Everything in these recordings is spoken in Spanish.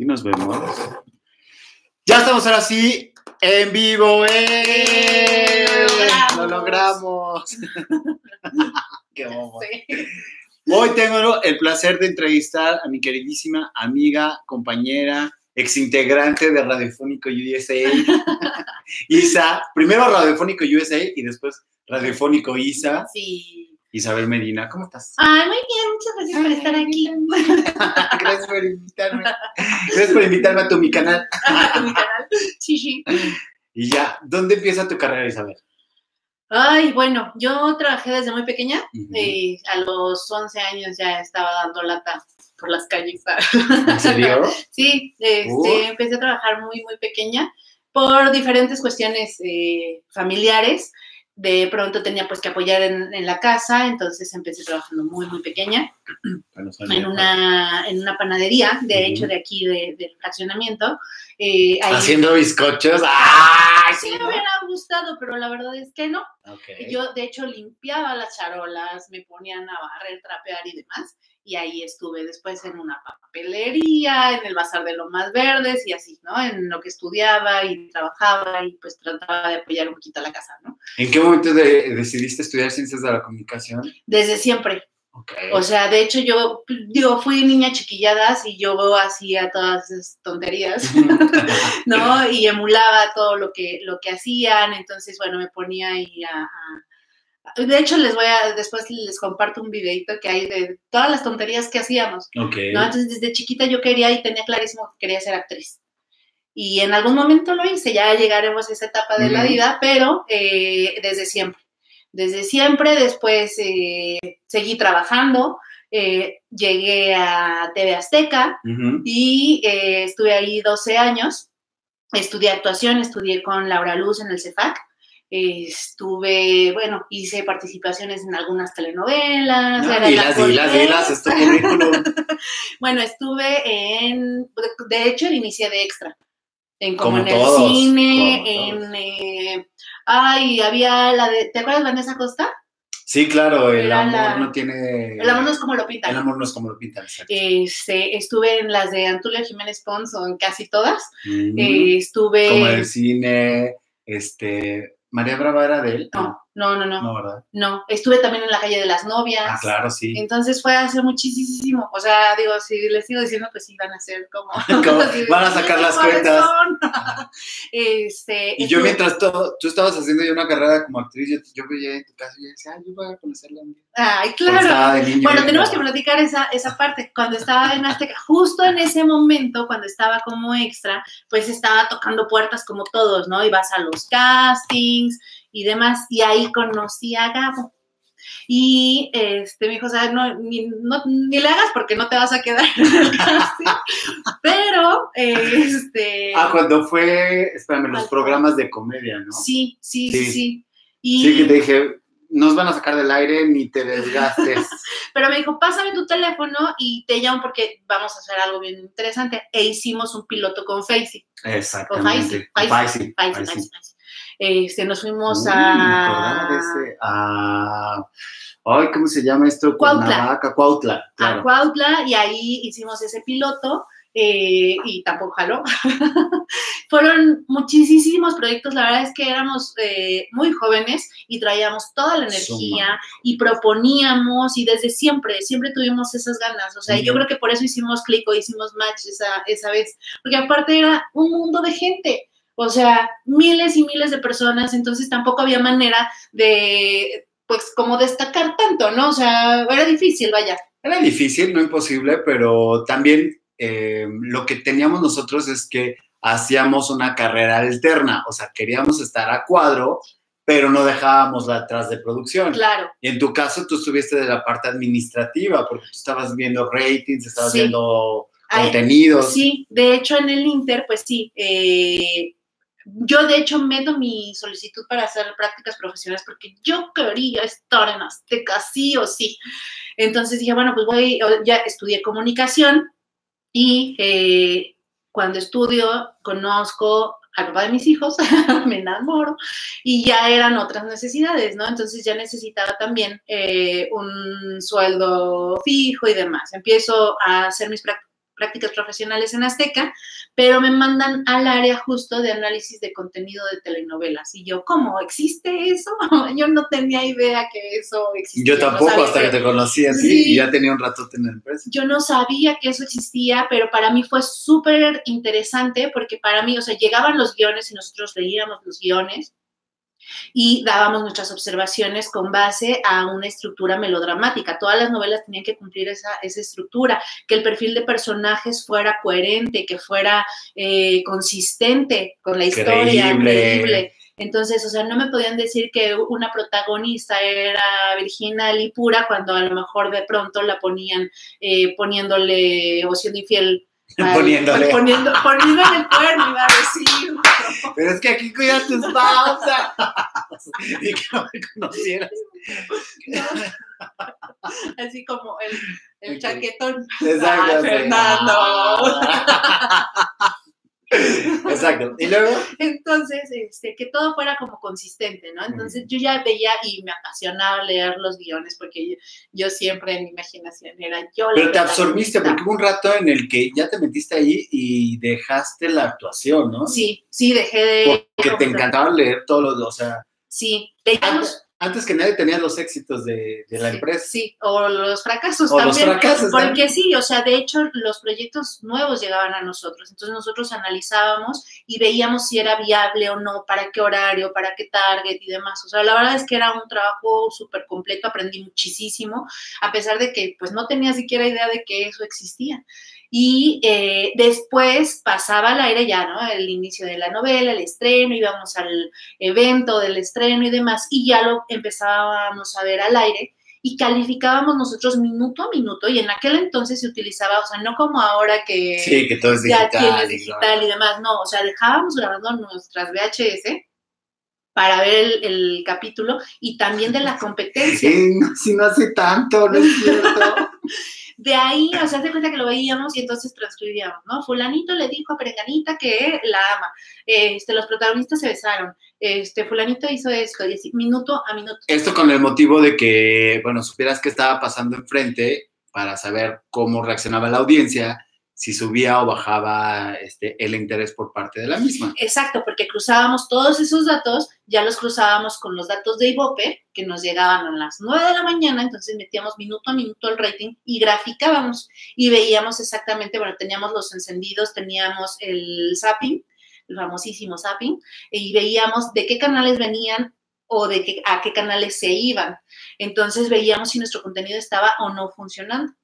Sí, nos vemos. Ya estamos ahora sí en vivo. ¡eh! Lo logramos. Qué bobo. Hoy tengo el placer de entrevistar a mi queridísima amiga, compañera, exintegrante de Radiofónico USA, Isa. Primero Radiofónico USA y después Radiofónico Isa. Sí. Isabel Medina, ¿cómo estás? Ay, muy bien, muchas gracias por estar aquí. Gracias por invitarme. Gracias por invitarme a tu mi canal. A mi canal. Sí, sí. Y ya, ¿dónde empieza tu carrera, Isabel? Ay, bueno, yo trabajé desde muy pequeña. Ujú. eh, a los 11 años ya estaba dando lata por las calles. ¿En serio? Sí, este, Uh. empecé a trabajar muy, muy pequeña por diferentes cuestiones eh, familiares. De pronto tenía pues que apoyar en, en la casa, entonces empecé trabajando muy, muy pequeña en una, en una panadería, de hecho, de aquí, de- del fraccionamiento. Eh, ahí- Haciendo bizcochos. ¡Ay! Sí sí, me hubiera gustado, pero la verdad es que no. Yo, de hecho, limpiaba las charolas, me ponían a barrer, trapear y demás. Y ahí estuve después en una papelería, en el Bazar de Lomas Verdes y así, ¿no? En lo que estudiaba y trabajaba y pues trataba de apoyar un poquito a la casa, ¿no? ¿En qué momento de- decidiste estudiar ciencias de la comunicación? Desde siempre. O sea, de hecho, yo, digo, fui niña chiquilladas y yo hacía todas esas tonterías, ¿no? Y emulaba todo lo que, lo que hacían. Entonces, bueno, me ponía ahí a, a- De hecho, les voy a, después les comparto un videito que hay de todas las tonterías que hacíamos, ok. ¿no? Entonces, desde chiquita yo quería y tenía clarísimo que quería ser actriz. Y en algún momento lo hice, ya llegaremos a esa etapa de la vida, pero eh, desde siempre. Desde siempre, después eh, seguí trabajando, eh, llegué a TV Azteca Ujú. y eh, estuve ahí 12 años. Estudié actuación, estudié con Laura Luz en el CEFAC. Estuve, bueno, hice participaciones en algunas telenovelas. No, dilas, dilas, dilas, es tu currículum. Bueno, estuve en, de hecho, inicié de extra. En, como, Como en el todos, cine, como en... eh, ay, había la de... ¿Te acuerdas Vanessa Costa? Sí, claro, el Era amor la- no tiene. El amor no es como lo pintan. El amor no es como lo pintan, exacto. Este, estuve en las de Antulio Jiménez Pons, o en casi todas. Eh, estuve... Como en el cine, este. María Brava era de él. No, no, no, No, ¿verdad? no. Estuve también en la calle de las novias. Ah, claro, sí. Entonces fue hace muchísimo. O sea, digo, si les sigo diciendo, pues sí, van a ser como. Van a sacar "¿Y las cuentas?" este, Y yo mientras todo, tú estabas haciendo ya una carrera como actriz, yo, yo veía en tu casa y yo decía, ay, yo voy a conocerla. Ay, claro. niño, Bueno, tenemos que platicar esa, esa parte. Cuando estaba en Azteca, justo en ese momento, cuando estaba como extra, pues estaba tocando puertas como todos, ¿no? Ibas a los castings y demás, y ahí conocí a Gabo. Y este, me dijo, o sea, no ni, no, ni le hagas porque no te vas a quedar en el casting. Pero, este. Ah, cuando fue, espérame, los programas de comedia, ¿no? sí, sí, Sí. sí, sí. Y, Sí, que te dije, nos van a sacar del aire ni te desgastes. Pero me dijo, pásame tu teléfono y te llamo porque vamos a hacer algo bien interesante. E hicimos un piloto con Facey. Exactamente. Faisy. Faisy, Este, nos fuimos Uy, a, ese, a- Ay, ¿cómo se llama esto? Cuautla. Cuautla, a claro. Cuautla y ahí hicimos ese piloto eh, y tampoco jaló. Fueron muchísimos proyectos, la verdad es que éramos eh, muy jóvenes y traíamos toda la energía Suma. y proponíamos y desde siempre, siempre tuvimos esas ganas. O sea, yo Ujú. creo que por eso hicimos clic o hicimos match esa, esa vez, porque aparte era un mundo de gente. O sea, miles y miles de personas, entonces tampoco había manera de, pues, como destacar tanto, ¿no? O sea, era difícil, vaya. Era difícil, no imposible, pero también eh, lo que teníamos nosotros es que hacíamos una carrera alterna, o sea, queríamos estar a cuadro, pero no dejábamos la atrás de producción. Claro, Y en tu caso, tú estuviste de la parte administrativa, porque tú estabas viendo ratings, estabas Sí. viendo Ay, contenidos. sí, de hecho en el Inter, pues sí, eh, yo de hecho meto mi solicitud para hacer prácticas profesionales porque yo quería estar en Azteca, sí o sí. Entonces dije, bueno, pues voy, ya estudié comunicación y eh, cuando estudio conozco al papá de mis hijos, me enamoro y ya eran otras necesidades, ¿no? Entonces ya necesitaba también eh, un sueldo fijo y demás. Empiezo a hacer mis prácticas prácticas profesionales en Azteca, pero me mandan al área justo de análisis de contenido de telenovelas. Y yo, ¿cómo? ¿Existe eso? yo no tenía idea que eso existía. Yo tampoco, hasta que, te conocí así y ya tenía un rato en la empresa. Yo no sabía que eso existía, pero para mí fue súper interesante porque para mí, o sea, llegaban los guiones y nosotros leíamos los guiones y dábamos nuestras observaciones con base a una estructura melodramática. Todas las novelas tenían que cumplir esa, estructura, que el perfil de personajes fuera coherente, que fuera eh, consistente con la historia, creíble. Entonces, o sea, no me podían decir que una protagonista era virginal y pura cuando a lo mejor de pronto la ponían eh, poniéndole o siendo infiel Poniéndole. Poniendo, poniéndole el cuerno, iba a decir. Pero es que aquí cuida tus pausas. y que no me conocieras. Así como el, el chaquetón. Exacto. Fernando. Exacto. Y luego. Entonces, este, que todo fuera como consistente, ¿no? Entonces yo ya veía y me apasionaba leer los guiones porque yo, siempre en mi imaginación era yo. Pero te absorbiste porque hubo un rato en el que ya te metiste ahí y dejaste la actuación, ¿no? Sí, sí, dejé de. Porque te encantaba leer todo lo, o sea. Sí, leíamos antes que nadie tenía los éxitos de, la empresa. Sí, o los fracasos o también. Los fracasos, porque sí, o sea, de hecho, los proyectos nuevos llegaban a nosotros. Entonces nosotros analizábamos y veíamos si era viable o no, para qué horario, para qué target y demás. O sea, la verdad es que era un trabajo súper completo, aprendí muchísimo, a pesar de que pues no tenía siquiera idea de que eso existía. Y eh, después pasaba al aire ya, ¿no? El inicio de la novela, el estreno, íbamos al evento del estreno y demás, y ya lo empezábamos a ver al aire y calificábamos nosotros minuto a minuto y en aquel entonces se utilizaba, o sea, no como ahora que, sí, que todo es digital, ya tienes digital y, demás, no, o sea, dejábamos grabando nuestras VHS para ver el, el capítulo y también de la competencia. Sí, si no hace tanto, no es cierto. De ahí, o sea, se cuenta que lo veíamos y entonces transcribíamos, ¿no? Fulanito le dijo a Perenganita que la ama. Este, los protagonistas se besaron. Este, fulanito hizo esto, minuto a minuto. Esto con el motivo de que, bueno, supieras qué estaba pasando enfrente para saber cómo reaccionaba la audiencia si subía o bajaba este, el interés por parte de la misma. Exacto, porque cruzábamos todos esos datos, ya los cruzábamos con los datos de Ibope, que nos llegaban a las 9 de la mañana, entonces metíamos minuto a minuto el rating y graficábamos y veíamos exactamente, bueno, teníamos los encendidos, teníamos el zapping, el famosísimo zapping, y veíamos de qué canales venían o de qué, a qué canales se iban. Entonces veíamos si nuestro contenido estaba o no funcionando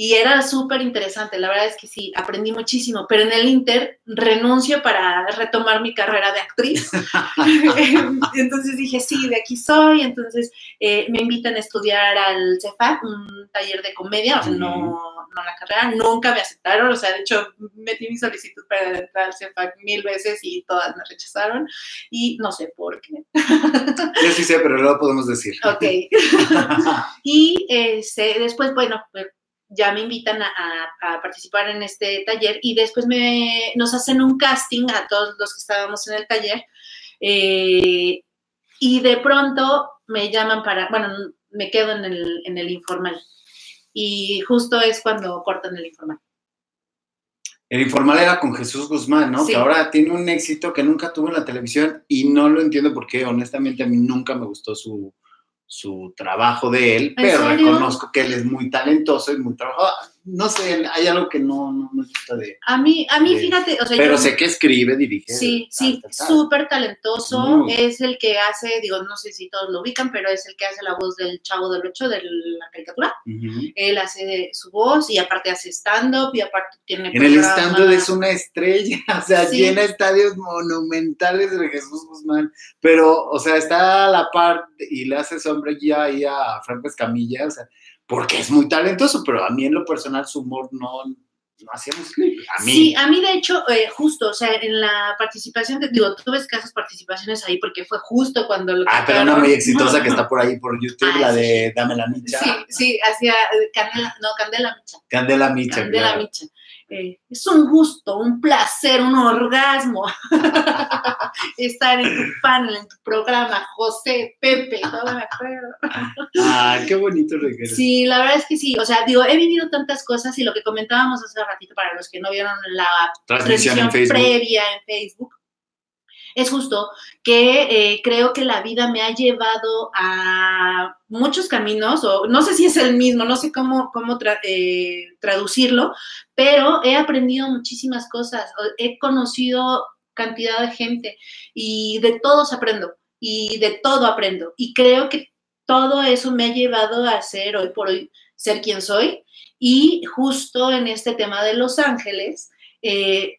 y era súper interesante, la verdad es que sí, aprendí muchísimo, pero en el Inter renuncio para retomar mi carrera de actriz. entonces dije, sí, de aquí soy, entonces eh, me invitan a estudiar al CEFAC, un taller de comedia, o sea, no, no la carrera, nunca me aceptaron, o sea, de hecho metí mi solicitud para entrar al CEFAC mil veces y todas me rechazaron y no sé por qué. Yo sí sé, pero no lo podemos decir. Ok. y este, después, bueno, ya me invitan a, participar en este taller y después me, nos hacen un casting a todos los que estábamos en el taller eh, y de pronto me llaman para, bueno, me quedo en el, en el informal y justo es cuando cortan el informal. El informal era con Jesús Guzmán, ¿no? Que ahora tiene un éxito que nunca tuvo en la televisión y no lo entiendo porque honestamente a mí nunca me gustó su, su trabajo de él, pero reconozco que él es muy talentoso y muy trabajador no sé, hay algo que no, no me gusta de... A mí, a mí fíjate, o sea, Pero sé que escribe, dirige. Sí, sí, súper talentoso, es el que hace, digo, no sé si todos lo ubican, pero es el que hace la voz del Chavo del Ocho de la caricatura. Él hace su voz y aparte hace stand-up y aparte tiene... En el stand-up es una estrella, o sea, tiene estadios monumentales de Jesús Guzmán, pero, o sea, está a la par y le hace sombra ya ahí a Franco Escamilla, o sea porque es muy talentoso, pero a mí en lo personal su humor no, no hacíamos clip. A mí. Sí, a mí de hecho, eh, justo, o sea, en la participación, que digo, tuve escasas participaciones ahí porque fue justo cuando lo Ah, pero una muy exitosa que está por ahí por YouTube, ah, la de Dame la Micha. Sí, sí, hacía eh, Candela, no, Candela Micha. Candela Micha, Candela Micha. Eh, es un gusto, un placer, un orgasmo estar en tu panel, en tu programa, José, Pepe, todo me acuerdo. Ah, qué bonito regreso. Sí, la verdad es que sí, o sea, digo, he vivido tantas cosas y lo que comentábamos hace ratito para los que no vieron la transmisión, previa en Facebook, es justo que eh, creo que la vida me ha llevado a muchos caminos, o no sé si es el mismo, no sé cómo, cómo eh, traducirlo, pero he aprendido muchísimas cosas, he conocido cantidad de gente y de todos aprendo y de todo aprendo. Y creo que todo eso me ha llevado a ser hoy por hoy, ser quien soy. Y justo en este tema de Los Ángeles, eh,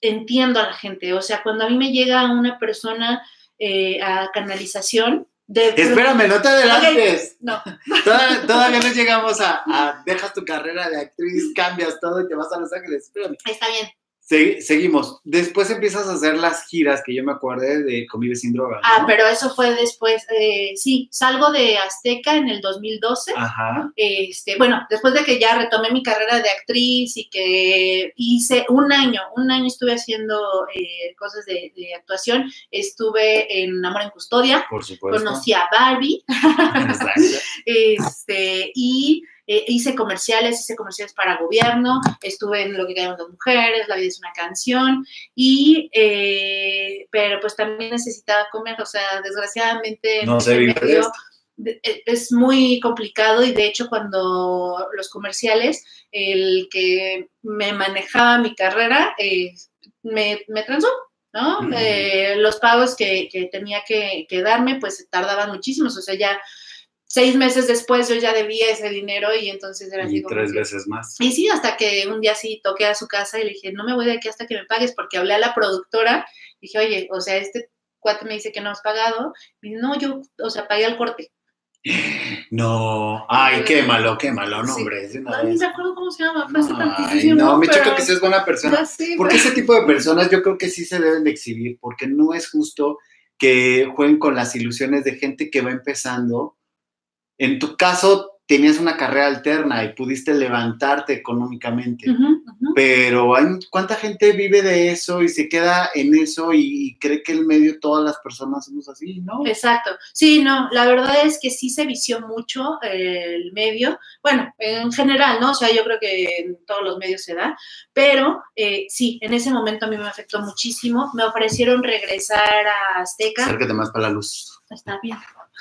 entiendo a la gente. O sea, cuando a mí me llega una persona eh, a canalización, de... Espérame, no te adelantes. no. Todavía, no llegamos a, a, dejas tu carrera de actriz, cambias todo y te vas a Los Ángeles. Espérame. Está bien seguimos. Después empiezas a hacer las giras que yo me acuerde de Convive sin droga. Ah, pero eso fue después. Eh, sí, salgo de Azteca en el 2012. Ajá. Este, bueno, después de que ya retomé mi carrera de actriz y que hice un año, un año estuve haciendo eh, cosas de, actuación. Estuve en Amor en Custodia. Por supuesto. Conocí a Barbie. Exacto. este, y eh, hice comerciales, hice comerciales para gobierno, estuve en Lo que queremos las mujeres, La vida es una canción, y, eh, pero pues también necesitaba comer, o sea, desgraciadamente no se vive e, es muy complicado y de hecho cuando los comerciales, el que me manejaba mi carrera eh, me, me transó, ¿no? los pagos que, que tenía que, que, darme pues tardaban muchísimos, o sea, ya seis meses después yo ya debía ese dinero y entonces era así. Y tres veces más. Y sí, hasta que un día sí toqué a su casa y le dije, no me voy de aquí hasta que me pagues, porque hablé a la productora, dije, oye, o sea, este cuate me dice que no has pagado, y no, yo, o sea, pagué al corte. No, ay, qué malo, qué malo, no, hombre. no, ni me acuerdo cómo se llama, fue hace tantísimo. No, me choca que seas buena persona. porque ese tipo de personas yo creo que sí se deben de exhibir, porque no es justo que jueguen con las ilusiones de gente que va empezando en tu caso, tenías una carrera alterna y pudiste levantarte económicamente, pero hay, ¿cuánta gente vive de eso y se queda en eso y, cree que el medio todas las personas somos así, no? Exacto, sí, no, la verdad es que sí se vició mucho el medio, bueno, en general, ¿no? O sea, yo creo que en todos los medios se da, pero eh, sí, en ese momento a mí me afectó muchísimo, me ofrecieron regresar a Azteca. Acércate más para la luz. Está bien.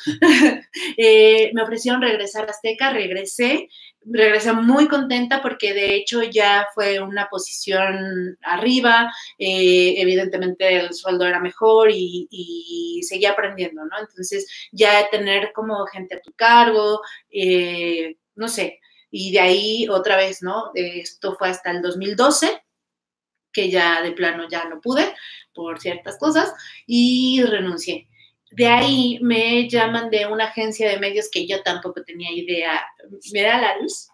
Eh, me ofrecieron regresar a Azteca, regresé, regresé muy contenta porque de hecho ya fue una posición arriba, eh, evidentemente el sueldo era mejor y, seguía aprendiendo, ¿no? Entonces ya tener como gente a tu cargo, eh, no sé, y de ahí otra vez, ¿no? Esto fue hasta el 2012 que ya de plano ya no pude por ciertas cosas y renuncié de ahí me llaman de una agencia de medios que yo tampoco tenía idea. ¿Me da la luz?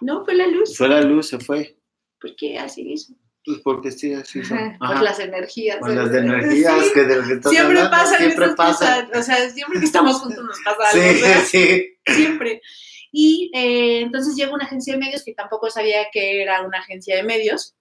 No, fue la luz. Fue la luz, se fue. ¿Por qué así hizo? Pues porque sí, así son. Por las energías. Por las energías que de que Siempre pasa. Siempre pasa. O sea, siempre que estamos juntos nos pasa algo. Sí, sí. Siempre. Y eh, entonces llegó una agencia de medios que tampoco sabía que era una agencia de medios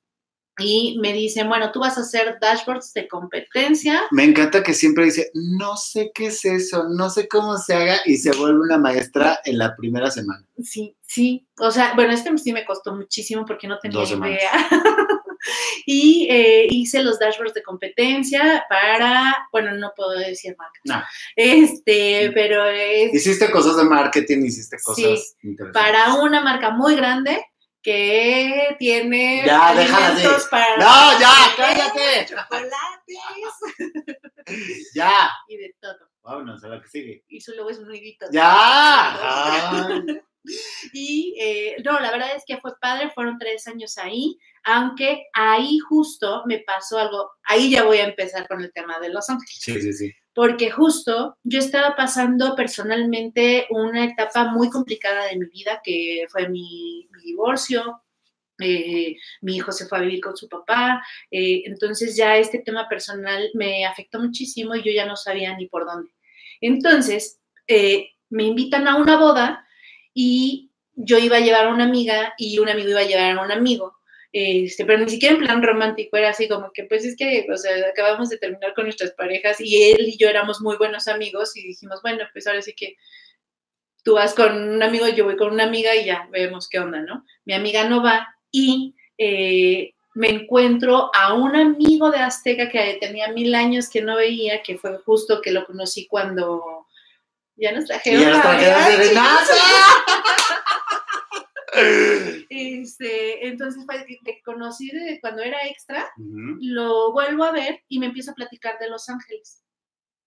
y me dicen, bueno, tú vas a hacer dashboards de competencia. Me encanta que siempre dice, no sé qué es eso, no sé cómo se haga y se vuelve una maestra en la primera semana. Sí, sí. O sea, bueno, este sí me costó muchísimo porque no tenía idea. y eh, hice los dashboards de competencia para, bueno, no puedo decir marca. No. Este, pero es... Hiciste cosas de marketing, hiciste cosas sí, Para una marca muy grande que tiene ya, alimentos para no ya cállate. chocolates. Ya. Y de todo. Vámonos a la que sigue. Y su logo es un ruidito ya. Y eh, no la verdad es que fue padre fueron tres años ahí aunque ahí justo me pasó algo ahí ya voy a empezar con el tema de Los Ángeles. Sí sí sí porque justo yo estaba pasando personalmente una etapa muy complicada de mi vida, que fue mi, divorcio, eh, mi hijo se fue a vivir con su papá, eh, entonces ya este tema personal me afectó muchísimo y yo ya no sabía ni por dónde. Entonces, eh, me invitan a una boda y yo iba a llevar a una amiga y un amigo iba a llevar a un amigo. Este, pero ni siquiera en plan romántico, era así como que, pues es que, o sea, acabamos de terminar con nuestras parejas y él y yo éramos muy buenos amigos y dijimos, bueno, pues ahora sí que tú vas con un amigo, yo voy con una amiga y ya vemos qué onda, ¿no? Mi amiga no va y eh, me encuentro a un amigo de Azteca que tenía mil años que no veía, que fue justo que lo conocí cuando ya nos trajeron. Ya nos trajeron de este, entonces, te conocí de cuando era extra, lo vuelvo a ver y me empiezo a platicar de Los Ángeles.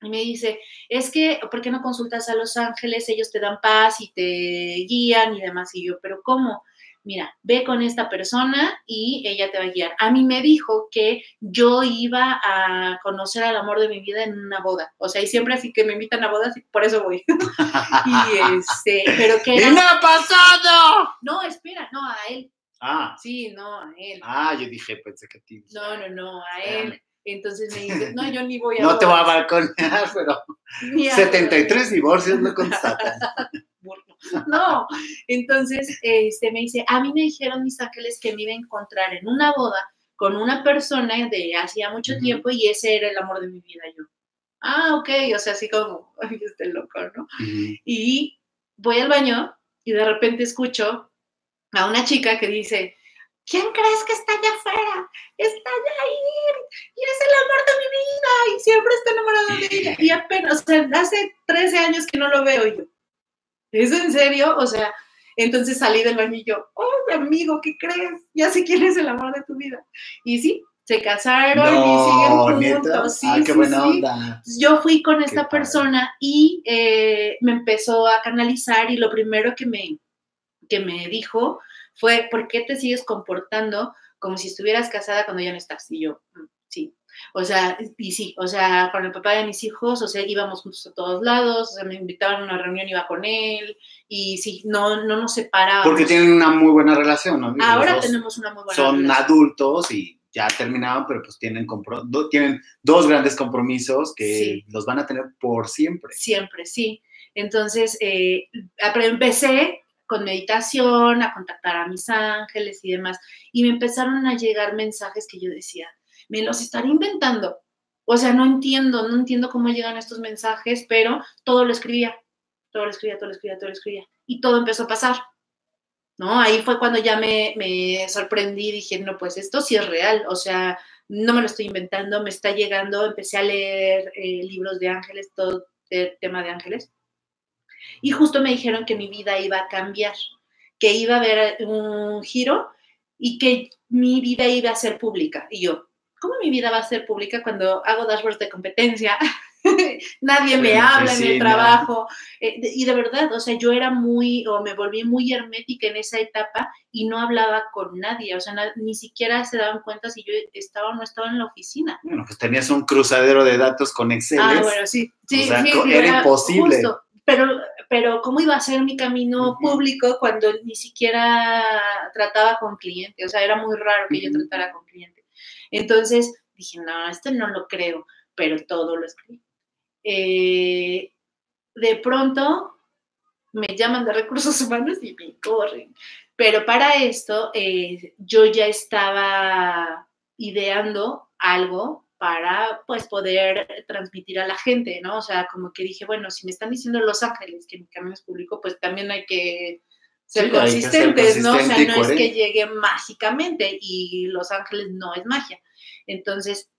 Y me dice, es que, ¿por qué no consultas a Los Ángeles? Ellos te dan paz y te guían y demás. Y yo, ¿pero cómo? Mira, ve con esta persona y ella te va a guiar. A mí me dijo que yo iba a conocer al amor de mi vida en una boda. O sea, y siempre así que me invitan a bodas y por eso voy. y este, pero que... Era... me ha pasado! No, espera, no, a él. Ah. Sí, no, a él. Ah, yo dije, pensé que a ti. No, no, no, a él. Entonces me dice, no, yo ni voy a. No te voy a balconear, pero 73 divorcios no constatan. No, entonces este, me dice, a mí me dijeron mis ángeles que me iba a encontrar en una boda con una persona de hacía mucho tiempo y ese era el amor de mi vida yo. Ah, ok, o sea, así como, ay, este loco, ¿no? Y voy al baño y de repente escucho a una chica que dice, ¿quién crees que está allá afuera? Está ahí y es el amor de mi vida y siempre está enamorado de ella. Y apenas, o sea, hace 13 años que no lo veo yo. ¿Es en serio? O sea, entonces salí del baño y yo, amigo, ¿qué crees? Ya sé quién es el amor de tu vida. Y sí, se casaron y siguen juntos. Sí, qué buena onda. Yo fui con esta persona y eh, me empezó a canalizar y lo primero que me, que me dijo fue, ¿por qué te sigues comportando como si estuvieras casada cuando ya no estás? Y yo, mm, sí, o sea, y sí, o sea, con el papá de mis hijos, o sea, íbamos juntos a todos lados, o sea, me invitaban a una reunión, iba con él, y sí, no, no nos separábamos. Porque tienen una muy buena relación, ¿no? Ahora tenemos una muy buena son relación. Son adultos y ya terminaban, pero pues tienen, tienen dos grandes compromisos que los van a tener por siempre. Siempre, sí. Entonces, eh, empecé con meditación, a contactar a mis ángeles y demás, y me empezaron a llegar mensajes que yo decía, me los estaré inventando. O sea, no entiendo, no entiendo cómo llegan estos mensajes, pero todo lo escribía, todo lo escribía, todo lo escribía, todo lo escribía. Y todo empezó a pasar. ¿No? Ahí fue cuando ya me, me sorprendí, dije, no, pues esto sí es real, o sea, no me lo estoy inventando, me está llegando, empecé a leer eh, libros de ángeles, todo el tema de ángeles, y justo me dijeron que mi vida iba a cambiar, que iba a haber un giro y que mi vida iba a ser pública. Y yo, ¿cómo mi vida va a ser pública cuando hago dashboards de competencia? Nadie me habla en el trabajo. Eh, y de verdad, o sea, yo era muy, o me volví muy hermética en esa etapa y no hablaba con nadie. O sea, ni siquiera se daban cuenta si yo estaba o no estaba en la oficina. Bueno, pues tenías un cruzadero de datos con Excel. Ah, bueno, sí. sí, era, imposible. Pero, pero, ¿cómo iba a ser mi camino público cuando ni siquiera trataba con cliente? O sea, era muy raro que yo tratara con cliente. Entonces dije, no, esto no lo creo, pero todo lo escribí. Eh, de pronto me llaman de recursos humanos y me corren. Pero para esto eh, yo ya estaba ideando algo para pues poder transmitir a la gente, ¿no? O sea, como que dije, bueno, si me están diciendo Los Ángeles que mi camino es público, pues también hay que ser consistentes, ¿no? O sea, no es que llegue mágicamente y Los Ángeles no es magia. Entonces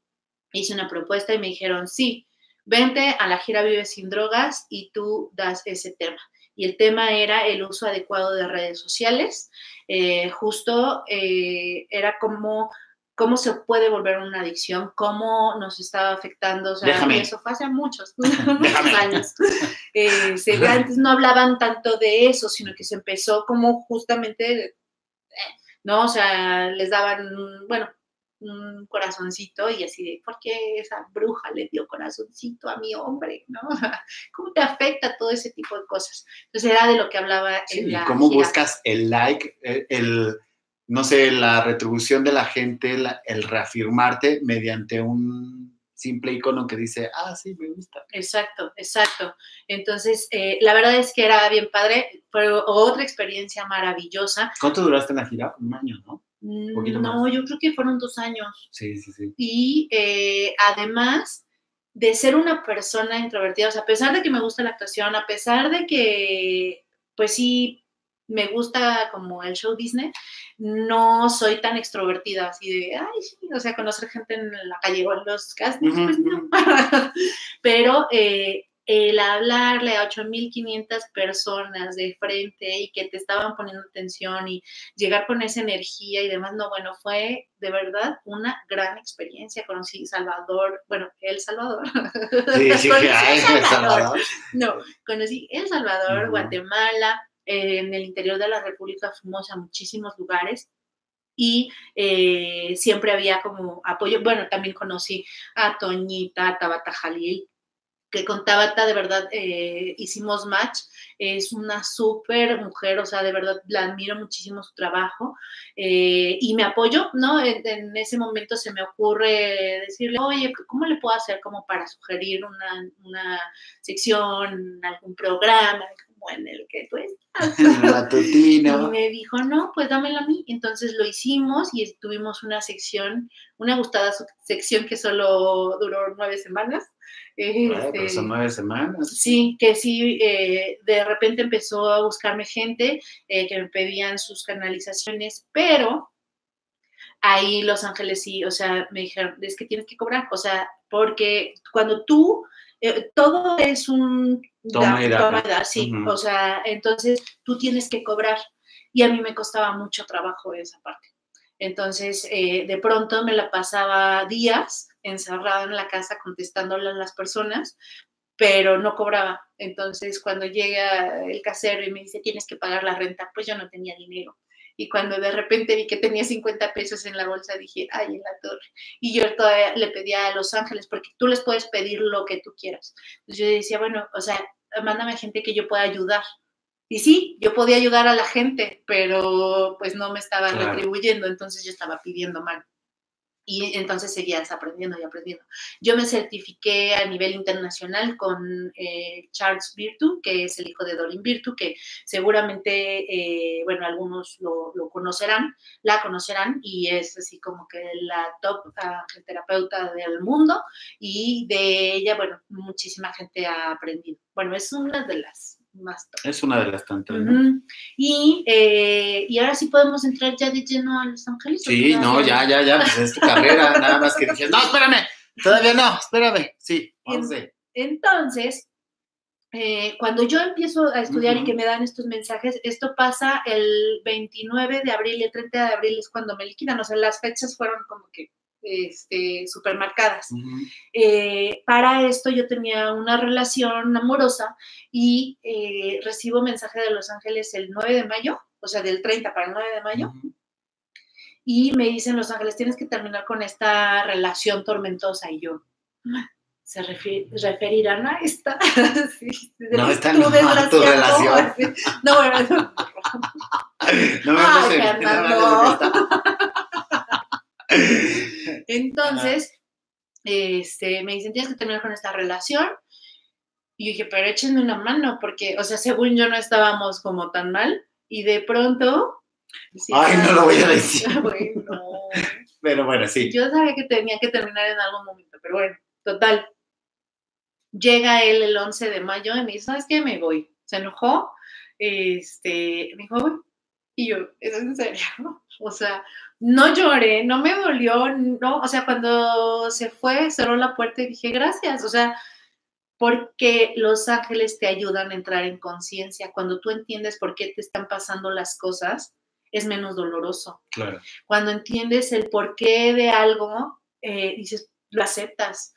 hice una propuesta y me dijeron, sí, vente a la gira Vive sin drogas y tú das ese tema. Y el tema era el uso adecuado de redes sociales. Eh, justo eh, era como cómo se puede volver una adicción, cómo nos estaba afectando, o sea, eso fue hace muchos, años. Eh, antes no hablaban tanto de eso, sino que se empezó como justamente, eh, ¿no? O sea, les daban, bueno, un corazoncito y así de, ¿por qué esa bruja le dio corazoncito a mi hombre? ¿no? ¿Cómo te afecta todo ese tipo de cosas? Entonces era de lo que hablaba en la ¿Cómo buscas el like, el no sé, la retribución de la gente, el reafirmarte mediante un simple icono que dice, ah, sí, me gusta. Exacto, exacto. Entonces, eh, la verdad es que era bien padre, pero otra experiencia maravillosa. ¿Cuánto duraste en la gira? Un año, ¿no? No, yo creo que fueron dos años. Sí, sí, sí. Y eh, además de ser una persona introvertida, o sea, a pesar de que me gusta la actuación, a pesar de que, pues sí, me gusta como el show business, no soy tan extrovertida, así de, ay, sí, o sea, conocer gente en la calle o en los castings, pues no. Pero eh, el hablarle a 8.500 personas de frente y que te estaban poniendo atención y llegar con esa energía y demás, no, bueno, fue de verdad una gran experiencia. Conocí Salvador, bueno, El Salvador. Sí, sí, El Salvador. No, conocí El Salvador, Guatemala, en el interior de la República fuimos a muchísimos lugares y eh, siempre había como apoyo. Bueno, también conocí a Toñita, a Tabata Jalil, que con Tabata de verdad eh, hicimos match. Es una súper mujer, o sea, de verdad la admiro muchísimo su trabajo eh, y me apoyo, ¿no? En, ese momento se me ocurre decirle, oye, ¿cómo le puedo hacer como para sugerir una, una sección, algún programa? En el que tú estás. Y me dijo, no, pues dámelo a mí. Entonces lo hicimos y tuvimos una sección, una gustada sección que solo duró nueve semanas. Este, son nueve semanas. Sí, que sí, eh, de repente empezó a buscarme gente eh, que me pedían sus canalizaciones, pero ahí Los Ángeles sí, o sea, me dijeron, es que tienes que cobrar, o sea, porque cuando tú eh, todo es un toma y da, sí, o sea, entonces tú tienes que cobrar y a mí me costaba mucho trabajo esa parte. Entonces, eh, de pronto me la pasaba días encerrada en la casa contestándole a las personas, pero no cobraba. Entonces, cuando llega el casero y me dice, tienes que pagar la renta, pues yo no tenía dinero. Y cuando de repente vi que tenía 50 pesos en la bolsa, dije, ay, en la torre. Y yo todavía le pedía a Los Ángeles, porque tú les puedes pedir lo que tú quieras. Entonces yo decía, bueno, o sea, mándame gente que yo pueda ayudar. Y sí, yo podía ayudar a la gente, pero pues no me estaban retribuyendo, entonces yo estaba pidiendo mal y entonces seguías aprendiendo y aprendiendo. Yo me certifiqué a nivel internacional con eh, Charles Virtu, que es el hijo de Dorin Virtu, que seguramente, eh, bueno, algunos lo, conocerán, la conocerán, y es así como que la top terapeuta del mundo, y de ella, bueno, muchísima gente ha aprendido. Bueno, es una de las es una de las tantas. y, eh, y ahora sí podemos entrar ya de lleno a Los Ángeles. Sí, no, ya, ya, ya, pues es tu carrera, nada más que dices, no, espérame, todavía no, espérame, sí, Entonces, eh, cuando yo empiezo a estudiar y que me dan estos mensajes, esto pasa el 29 de abril y el 30 de abril es cuando me liquidan, o sea, las fechas fueron como que este, supermercadas. Eh, para esto yo tenía una relación amorosa y eh, recibo mensaje de Los Ángeles el 9 de mayo, o sea, del 30 para el 9 de mayo. Y me dicen Los Ángeles, tienes que terminar con esta relación tormentosa. Y yo, ¿se referirán a esta? no, esta no, tu relación. No, bueno, no. no me Ay, entonces, este, me dicen, tienes que terminar con esta relación. Y yo dije, pero échenme una mano, porque, o sea, según yo no estábamos como tan mal. Y de pronto... Ay, no lo voy a decir. Pero bueno, sí. Yo sabía que tenía que terminar en algún momento, pero bueno, total. Llega él el 11 de mayo y me dice, ¿sabes qué? Me voy. Se enojó, este, me dijo, y yo, ¿es en serio? O sea, no lloré, no me dolió, no, o sea, cuando se fue, cerró la puerta y dije, gracias, o sea, porque los ángeles te ayudan a entrar en conciencia. Cuando tú entiendes por qué te están pasando las cosas, es menos doloroso. Claro. Cuando entiendes el porqué de algo, eh, dices, lo aceptas.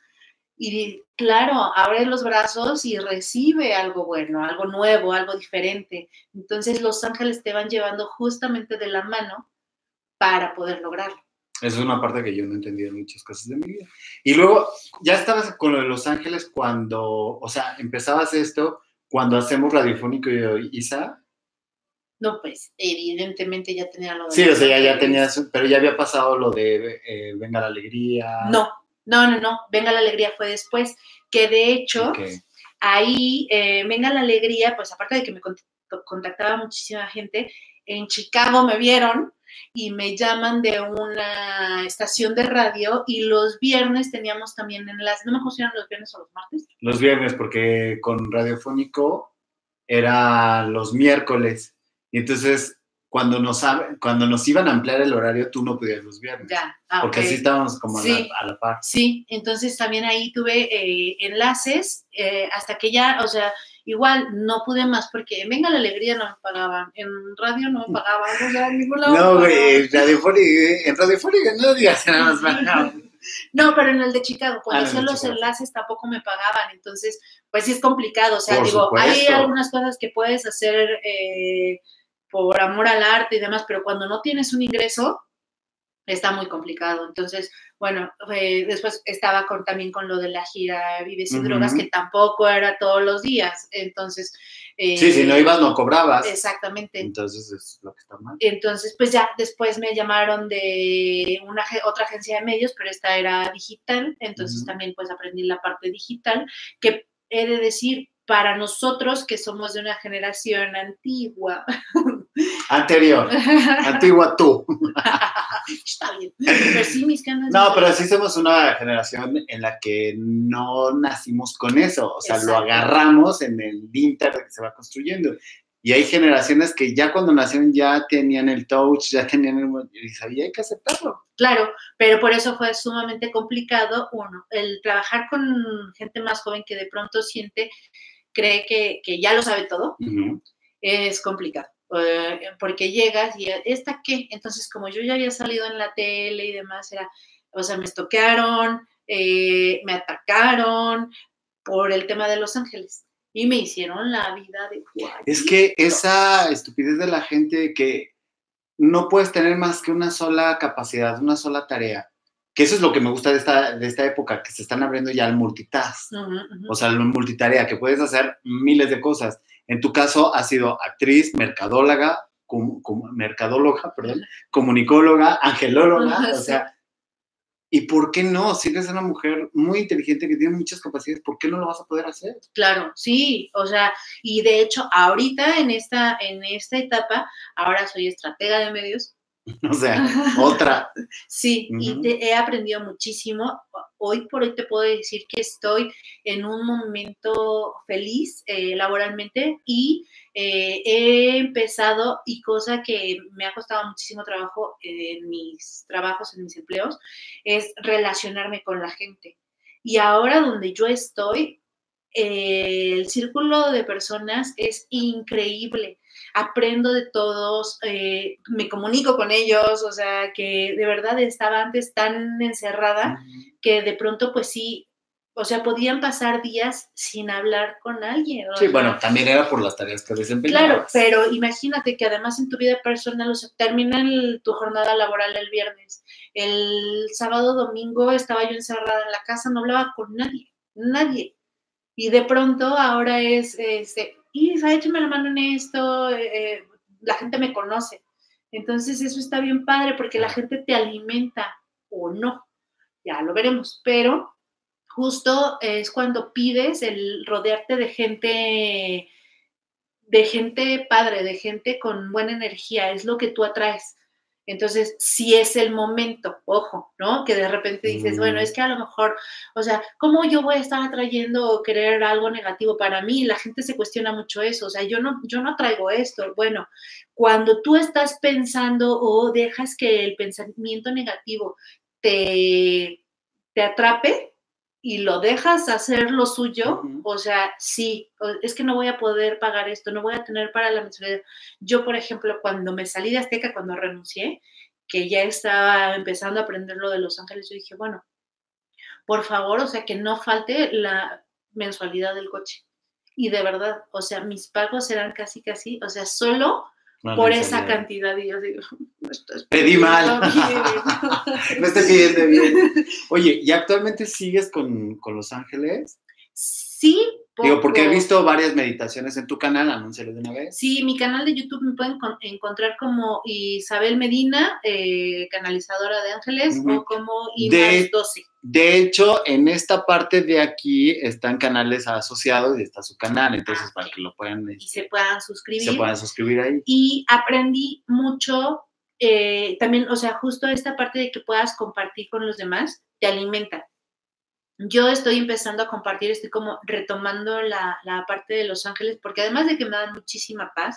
Y claro, abre los brazos y recibe algo bueno, algo nuevo, algo diferente. Entonces los ángeles te van llevando justamente de la mano para poder lograrlo. Esa es una parte que yo no entendía en muchas cosas de mi vida. Y luego, ya estabas con lo de Los Ángeles cuando, o sea, empezabas esto cuando hacemos Radiofónico y Isa. No, pues, evidentemente ya tenía lo de. Sí, o sea, ya, ya tenías, pero ya había pasado lo de eh, Venga la Alegría. No, no, no, no, Venga la Alegría fue después, que de hecho, ahí, eh, Venga la Alegría, pues aparte de que me contactaba muchísima gente, en Chicago me vieron y me llaman de una estación de radio y los viernes teníamos también en las, no me acuerdo si eran los viernes o los martes. Los viernes, porque con Radiofónico era los miércoles. Y entonces, cuando nos, cuando nos iban a ampliar el horario, tú no podías los viernes. Ya, ah, porque así estábamos como a, la, par. Sí, entonces también ahí tuve eh, enlaces eh, hasta que ya, o sea, Igual no pude más porque Venga la Alegría no me pagaban, en radio no me pagaban, o sea, en ningún lado. No, güey, en Radiofónica, en Radiofónica no digas nada más No, pero en el de Chicago, cuando ah, hacía los enlaces tampoco me pagaban, entonces, pues sí es complicado, o sea, digo, hay algunas cosas que puedes hacer eh, por amor al arte y demás, pero cuando no tienes un ingreso, está muy complicado. Entonces, bueno, eh, después estaba con, también con lo de la gira Vives sin Drogas, que tampoco era todos los días. Entonces. sí, si no ibas, no cobrabas. Exactamente. Entonces es lo que está mal. Entonces, pues ya después me llamaron de una otra agencia de medios, pero esta era digital. Entonces también pues aprendí la parte digital, que he de decir, para nosotros que somos de una generación antigua. Anterior. antigua tú. Está bien. Pero sí, mis no, pero sí somos una generación en la que no nacimos con eso. O sea, lo agarramos en el inter que se va construyendo. Y hay generaciones que ya cuando nacieron ya tenían el touch, ya tenían el... Y sabía, hay que aceptarlo. Claro, pero por eso fue sumamente complicado, uno, el trabajar con gente más joven que de pronto siente cree que, que ya lo sabe todo, es complicado. Eh, porque llegas y ¿esta qué? Entonces, como yo ya había salido en la tele y demás, era, o sea, me estoquearon, eh, me atacaron por el tema de Los Ángeles y me hicieron la vida de Es que esa estupidez de la gente que no puedes tener más que una sola capacidad, una sola tarea que eso es lo que me gusta de esta, de esta época, que se están abriendo ya el multitask, o sea, el multitarea, que puedes hacer miles de cosas. En tu caso, has sido actriz, mercadóloga, mercadóloga, perdón, comunicóloga, angelóloga, o sea, ¿y por qué no? Si eres una mujer muy inteligente que tiene muchas capacidades, ¿por qué no lo vas a poder hacer? Claro, sí, o sea, y de hecho, ahorita en esta, en esta etapa, ahora soy estratega de medios, O sea, otra. sí, y te, he aprendido muchísimo. Hoy por hoy te puedo decir que estoy en un momento feliz eh, laboralmente y eh, he empezado, y cosa que me ha costado muchísimo trabajo en mis trabajos, en mis empleos, es relacionarme con la gente. Y ahora donde yo estoy, el círculo de personas es increíble aprendo de todos, eh, me comunico con ellos, o sea, que de verdad estaba antes tan encerrada que de pronto pues sí, o sea, podían pasar días sin hablar con alguien. Sí, bueno, también era por las tareas que desempeñabas. Claro, pero imagínate que además en tu vida personal, o sea, termina tu jornada laboral el viernes, el sábado, domingo estaba yo encerrada en la casa, no hablaba con nadie, nadie. Y de pronto ahora es, este, y échame la mano en esto, eh, eh, la gente me conoce. Entonces eso está bien padre porque la gente te alimenta o no, ya lo veremos, pero justo es cuando pides el rodearte de gente, de gente padre, de gente con buena energía, es lo que tú atraes. Entonces, si es el momento, ojo, ¿no? Que de repente dices, bueno, es mm. que a lo mejor, o sea, ¿cómo yo voy a estar atrayendo o querer algo negativo para mí? La gente se cuestiona mucho eso, o sea, yo no, yo no traigo esto. Bueno, cuando tú estás pensando o dejas que el pensamiento negativo te, te atrape, y lo dejas hacer lo suyo, o sea, sí, es que no voy a poder pagar esto, no voy a tener para la mensualidad. Yo, por ejemplo, cuando me salí de Azteca, cuando renuncié, que ya estaba empezando a aprender lo de Los Ángeles, yo dije, bueno, por favor, o sea, que no falte la mensualidad del coche. Y de verdad, o sea, mis pagos eran casi, casi, o sea, solo por esa cantidad. Y yo digo, Pedí mal. no estoy pidiendo bien. Oye, ¿y actualmente sigues con, con Los Ángeles? Sí, Digo, porque he visto varias meditaciones en tu canal, anúncialo de una vez. Sí, mi canal de YouTube me pueden encontrar como Isabel Medina, eh, canalizadora de ángeles, o como 12. De hecho, en esta parte de aquí están canales asociados y está su canal, entonces para que lo puedan... y se puedan suscribir. Se puedan suscribir ahí. Y aprendí mucho eh, también, o sea, justo esta parte de que puedas compartir con los demás, te alimenta yo estoy empezando a compartir, estoy como retomando la, parte de Los Ángeles, porque además de que me dan muchísima paz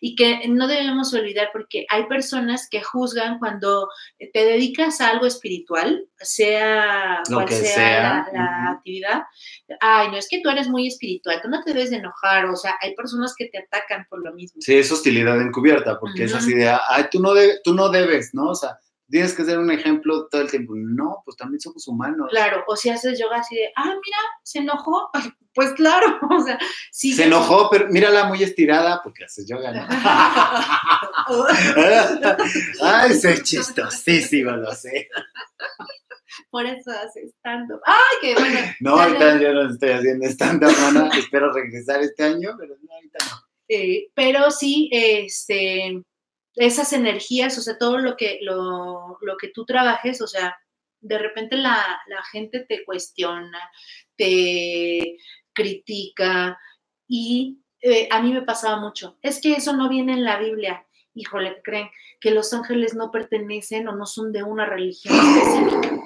y que no debemos olvidar, porque hay personas que juzgan cuando te dedicas a algo espiritual, sea cual sea, La, actividad, ay, no es que tú eres muy espiritual, tú no te debes de enojar, o sea, hay personas que te atacan por lo mismo. Sí, es hostilidad encubierta, porque es así de, ay, tú no, tú no debes, ¿no? O sea, tienes que ser un ejemplo todo el tiempo. No, pues también somos humanos. Claro, o si haces yoga así de, ah, mira, se enojó. Pues claro, o sea, sí. Se enojó, pero mírala muy estirada porque haces yoga, ¿no? Ay, soy chistosísimo, lo sé. Por eso haces stand-up. ¡Ay, qué bueno! No, ahorita yo no estoy haciendo stand-up, hermana. Espero regresar este año, pero no, ahorita no. Sí, pero sí, este esas energías, o sea, todo lo que, lo, que tú trabajes, o sea, de repente la, gente te cuestiona, te critica y eh, a mí me pasaba mucho, es que eso no viene en la Biblia. Híjole, creen que los ángeles no pertenecen o no son de una religión específica.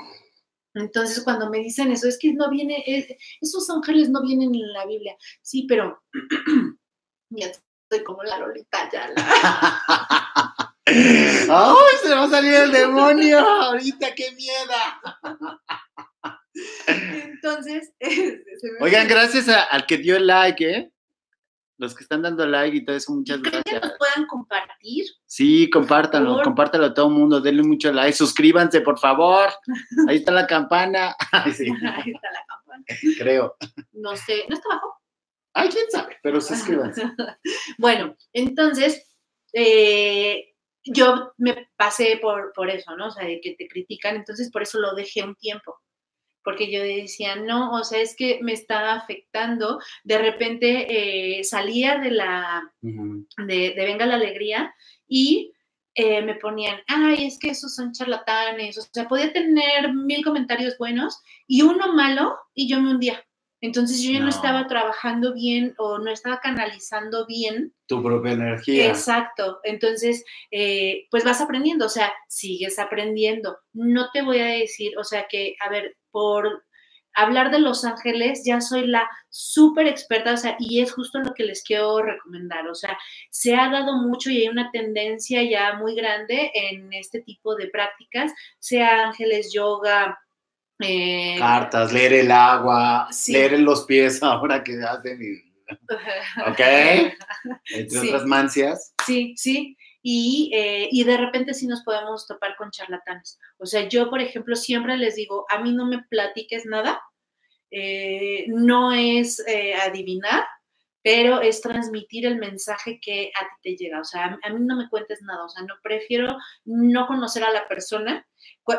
Entonces, cuando me dicen eso, es que no viene, eh, esos ángeles no vienen en la Biblia. Sí, pero estoy como la Lolita ya. ¡Ay, se va a salir el demonio! Ahorita, qué miedo. Entonces, oigan, gracias al que dio el like, ¿eh? Los que están dando like y todo eso, muchas gracias. que nos puedan compartir? Sí, compártanlo, compártalo a todo el mundo, denle mucho like, suscríbanse, por favor. Ahí está la campana. Ahí está la campana. Creo. No sé, ¿no está abajo? Ay, quién sabe, pero suscríbanse. bueno, entonces, eh, yo me pasé por, por eso, ¿no? O sea, de que te critican, entonces por eso lo dejé un tiempo, porque yo decía, no, o sea, es que me está afectando. De repente eh, salía de la, de, Venga la Alegría y eh, me ponían, ay, es que esos son charlatanes, o sea, podía tener mil comentarios buenos y uno malo y yo me hundía. Entonces yo ya no. estaba trabajando bien o no estaba canalizando bien. Tu propia energía. Exacto. Entonces, eh, pues vas aprendiendo, o sea, sigues aprendiendo. No te voy a decir, o sea, que, a ver, por hablar de Los Ángeles, ya soy la súper experta, o sea, y es justo lo que les quiero recomendar, o sea, se ha dado mucho y hay una tendencia ya muy grande en este tipo de prácticas, sea ángeles, yoga, eh, Cartas, leer el agua, leer los pies ahora que hacen. ¿Ok? Entre otras mancias. Sí, sí. Y, eh, y, de repente sí nos podemos topar con charlatanes. O sea, yo, por ejemplo, siempre les digo, a mí no me platiques nada, eh, no es adivinar, pero es transmitir el mensaje que a ti te llega. O sea, a mí no me cuentes nada, o sea, no prefiero no conocer a la persona.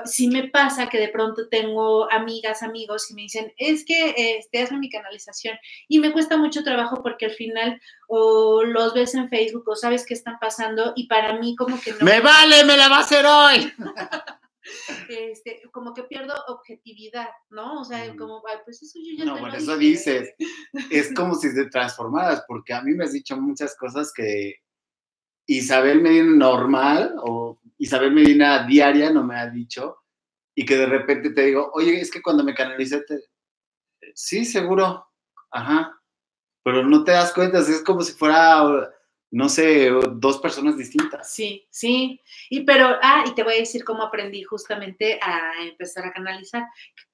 Si me pasa que de pronto tengo amigas, amigos y me dicen, es que este, hazme mi canalización y me cuesta mucho trabajo porque al final o los ves en Facebook o sabes qué están pasando y para mí como que no. Me vale, me la va a hacer hoy. este, como que pierdo objetividad, ¿no? O sea, como, pues eso yo ya No, por eso dices, es como si se transformaras, porque a mí me has dicho muchas cosas que Isabel Medina normal o Isabel Medina diaria no me ha dicho, y que de repente te digo, oye, es que cuando me canalicé, te... sí, seguro, ajá, pero no te das cuenta, es como si fuera no sé, dos personas distintas. Sí, sí. Y pero, ah, y te voy a decir cómo aprendí justamente a empezar a canalizar.